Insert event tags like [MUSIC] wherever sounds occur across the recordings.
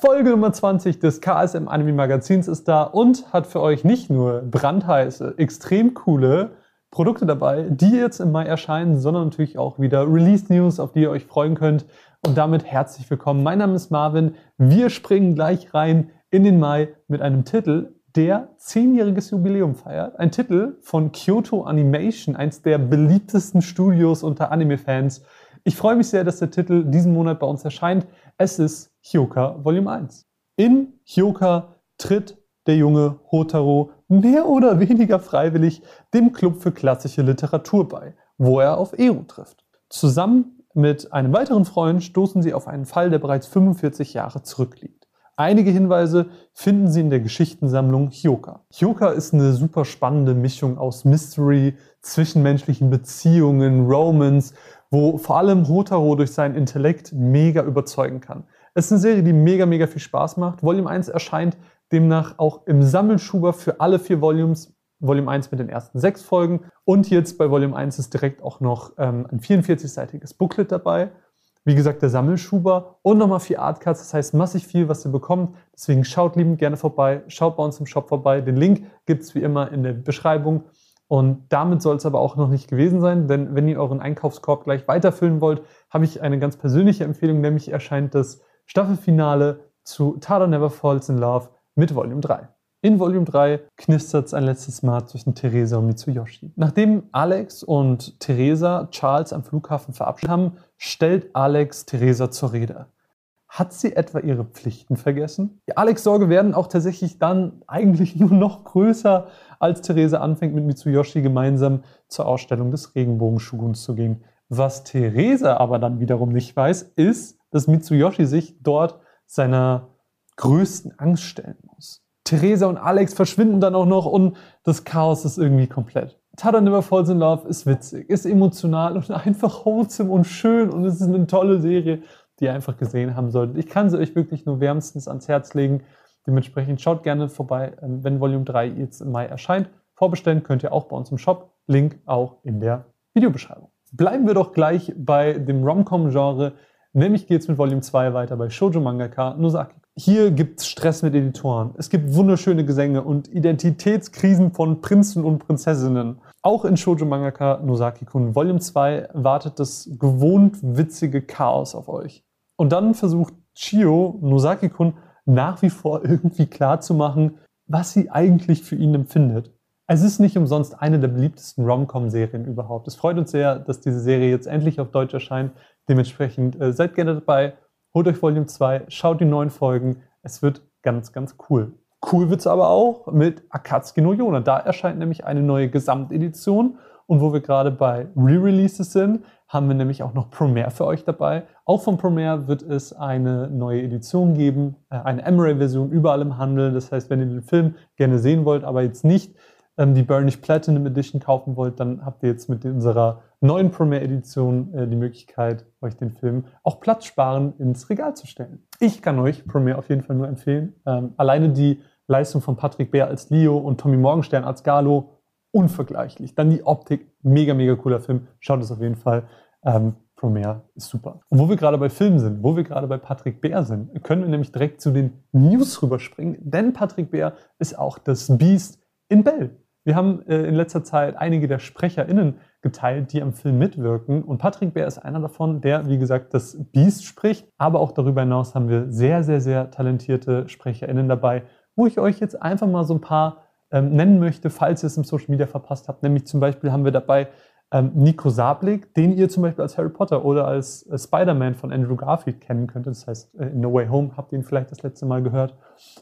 Folge Nummer 20 des KSM Anime Magazins ist da und hat für euch nicht nur brandheiße, extrem coole Produkte dabei, die jetzt im Mai erscheinen, sondern natürlich auch wieder Release News, auf die ihr euch freuen könnt. Und damit herzlich willkommen. Mein Name ist Marvin. Wir springen gleich rein in den Mai mit einem Titel, der zehnjähriges Jubiläum feiert. Ein Titel von Kyoto Animation, eins der beliebtesten Studios unter Anime-Fans. Ich freue mich sehr, dass der Titel diesen Monat bei uns erscheint. Es ist Hyoka Volume 1. In Hyoka tritt der junge Hotaro mehr oder weniger freiwillig dem Club für klassische Literatur bei, wo er auf Eru trifft. Zusammen mit einem weiteren Freund stoßen sie auf einen Fall, der bereits 45 Jahre zurückliegt. Einige Hinweise finden Sie in der Geschichtensammlung Hyoka. Hyoka ist eine super spannende Mischung aus Mystery, zwischenmenschlichen Beziehungen, Romance, wo vor allem Hotaro durch seinen Intellekt mega überzeugen kann. Es ist eine Serie, die mega, mega viel Spaß macht. Volume 1 erscheint demnach auch im Sammelschuber für alle vier Volumes. Volume 1 mit den ersten sechs Folgen. Und jetzt bei Volume 1 ist direkt auch noch ähm, ein 44-seitiges Booklet dabei. Wie gesagt, der Sammelschuber und nochmal vier Artcards. Das heißt, massig viel, was ihr bekommt. Deswegen schaut liebend gerne vorbei. Schaut bei uns im Shop vorbei. Den Link gibt es wie immer in der Beschreibung. Und damit soll es aber auch noch nicht gewesen sein, denn wenn ihr euren Einkaufskorb gleich weiterfüllen wollt, habe ich eine ganz persönliche Empfehlung, nämlich erscheint das Staffelfinale zu Tada Never Falls in Love mit Volume 3. In Volume 3 knistert es ein letztes Mal zwischen Theresa und Mitsuyoshi. Nachdem Alex und Theresa Charles am Flughafen verabschiedet haben, stellt Alex Theresa zur Rede. Hat sie etwa ihre Pflichten vergessen? Die Alex Sorge werden auch tatsächlich dann eigentlich nur noch größer, als Theresa anfängt mit Mitsuyoshi gemeinsam zur Ausstellung des Regenbogenschuguns zu gehen. Was Theresa aber dann wiederum nicht weiß, ist, dass Mitsuyoshi sich dort seiner größten Angst stellen muss. Theresa und Alex verschwinden dann auch noch und das Chaos ist irgendwie komplett. Tada Never Falls in Love ist witzig, ist emotional und [LAUGHS] einfach wholesome und schön und es ist eine tolle Serie, die ihr einfach gesehen haben solltet. Ich kann sie euch wirklich nur wärmstens ans Herz legen. Dementsprechend schaut gerne vorbei, ähm, wenn Volume 3 jetzt im Mai erscheint. Vorbestellen könnt ihr auch bei uns im Shop. Link auch in der Videobeschreibung. Bleiben wir doch gleich bei dem Rom-Com-Genre. Nämlich geht es mit Volume 2 weiter bei Shoujo Mangaka Nozaki hier gibt es Stress mit Editoren. Es gibt wunderschöne Gesänge und Identitätskrisen von Prinzen und Prinzessinnen. Auch in Shoujo Mangaka Nosaki-kun Volume 2 wartet das gewohnt witzige Chaos auf euch. Und dann versucht Chio Nosaki-kun nach wie vor [LAUGHS] irgendwie klarzumachen, was sie eigentlich für ihn empfindet. Es ist nicht umsonst eine der beliebtesten Rom-Com-Serien überhaupt. Es freut uns sehr, dass diese Serie jetzt endlich auf Deutsch erscheint. Dementsprechend äh, seid gerne dabei Holt euch Volume 2, schaut die neuen Folgen. Es wird ganz, ganz cool. Cool wird es aber auch mit Akatsuki no Yona. Da erscheint nämlich eine neue Gesamtedition. Und wo wir gerade bei Re-Releases sind, haben wir nämlich auch noch Premiere für euch dabei. Auch von Premiere wird es eine neue Edition geben, äh, eine Emery-Version überall im Handel. Das heißt, wenn ihr den Film gerne sehen wollt, aber jetzt nicht ähm, die Burnish Platinum Edition kaufen wollt, dann habt ihr jetzt mit unserer neuen Premiere Edition äh, die Möglichkeit, euch den Film auch Platz sparen ins Regal zu stellen. Ich kann euch Premiere auf jeden Fall nur empfehlen. Ähm, alleine die Leistung von Patrick Bär als Leo und Tommy Morgenstern als Galo unvergleichlich. Dann die Optik, mega, mega cooler Film. Schaut es auf jeden Fall. Ähm, Premiere ist super. Und wo wir gerade bei Filmen sind, wo wir gerade bei Patrick Bär sind, können wir nämlich direkt zu den News rüberspringen, denn Patrick Bär ist auch das Beast in Bell. Wir haben äh, in letzter Zeit einige der SprecherInnen geteilt, die am Film mitwirken. Und Patrick Bär ist einer davon, der, wie gesagt, das Beast spricht. Aber auch darüber hinaus haben wir sehr, sehr, sehr talentierte SprecherInnen dabei, wo ich euch jetzt einfach mal so ein paar ähm, nennen möchte, falls ihr es im Social Media verpasst habt. Nämlich zum Beispiel haben wir dabei ähm, Nico Sablik, den ihr zum Beispiel als Harry Potter oder als äh, Spider-Man von Andrew Garfield kennen könnt. Das heißt, äh, in No Way Home habt ihr ihn vielleicht das letzte Mal gehört.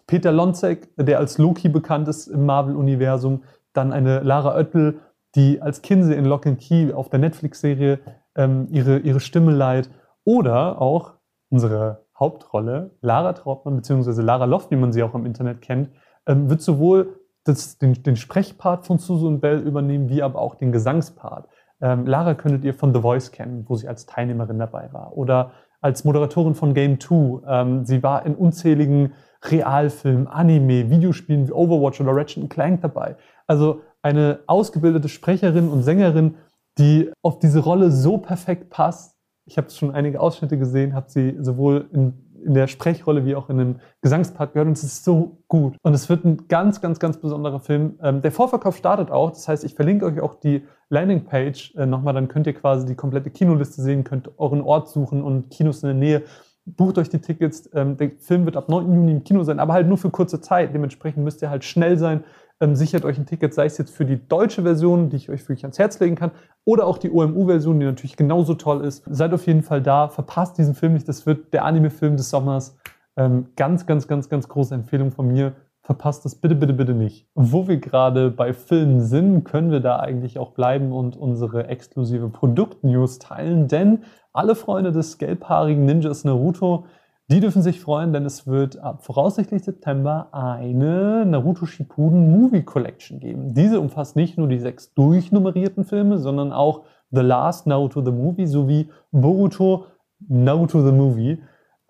Peter Lonzek, der als Loki bekannt ist im Marvel-Universum. Dann eine Lara Oettel, die als Kinsey in Lock and Key auf der Netflix-Serie ähm, ihre, ihre Stimme leiht. Oder auch unsere Hauptrolle, Lara Trautmann, beziehungsweise Lara Loft, wie man sie auch im Internet kennt, ähm, wird sowohl das, den, den Sprechpart von Susan Bell übernehmen, wie aber auch den Gesangspart. Ähm, Lara könntet ihr von The Voice kennen, wo sie als Teilnehmerin dabei war. Oder als Moderatorin von Game 2. Ähm, sie war in unzähligen Realfilmen, Anime, Videospielen wie Overwatch oder Ratchet Clank dabei. Also eine ausgebildete Sprecherin und Sängerin, die auf diese Rolle so perfekt passt. Ich habe schon einige Ausschnitte gesehen, habe sie sowohl in, in der Sprechrolle wie auch in einem Gesangspart gehört und es ist so gut. Und es wird ein ganz, ganz, ganz besonderer Film. Ähm, der Vorverkauf startet auch, das heißt, ich verlinke euch auch die Landingpage äh, nochmal, dann könnt ihr quasi die komplette Kinoliste sehen, könnt euren Ort suchen und Kinos in der Nähe. Bucht euch die Tickets. Ähm, der Film wird ab 9. Juni im Kino sein, aber halt nur für kurze Zeit. Dementsprechend müsst ihr halt schnell sein. Ähm, sichert euch ein Ticket, sei es jetzt für die deutsche Version, die ich euch wirklich ans Herz legen kann, oder auch die OMU-Version, die natürlich genauso toll ist. Seid auf jeden Fall da, verpasst diesen Film nicht. Das wird der Anime-Film des Sommers. Ähm, ganz, ganz, ganz, ganz große Empfehlung von mir. Verpasst das bitte, bitte, bitte nicht. Wo wir gerade bei Filmen sind, können wir da eigentlich auch bleiben und unsere exklusive Produkt-News teilen, denn alle Freunde des gelbhaarigen Ninjas Naruto, die dürfen sich freuen, denn es wird ab voraussichtlich September eine Naruto Shippuden Movie Collection geben. Diese umfasst nicht nur die sechs durchnummerierten Filme, sondern auch The Last Naruto the Movie sowie Boruto Naruto the Movie.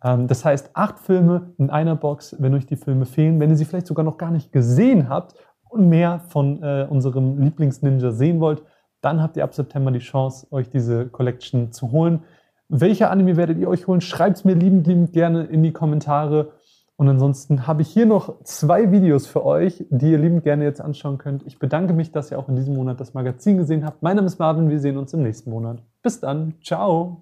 Ähm, das heißt, acht Filme in einer Box, wenn euch die Filme fehlen, wenn ihr sie vielleicht sogar noch gar nicht gesehen habt und mehr von äh, unserem Lieblingsninja sehen wollt, dann habt ihr ab September die Chance, euch diese Collection zu holen. Welche Anime werdet ihr euch holen? Schreibt es mir liebend, liebend gerne in die Kommentare. Und ansonsten habe ich hier noch zwei Videos für euch, die ihr liebend gerne jetzt anschauen könnt. Ich bedanke mich, dass ihr auch in diesem Monat das Magazin gesehen habt. Mein Name ist Marvin, wir sehen uns im nächsten Monat. Bis dann, ciao!